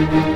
Música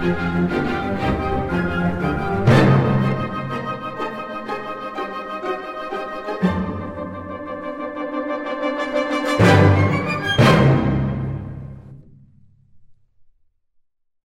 Música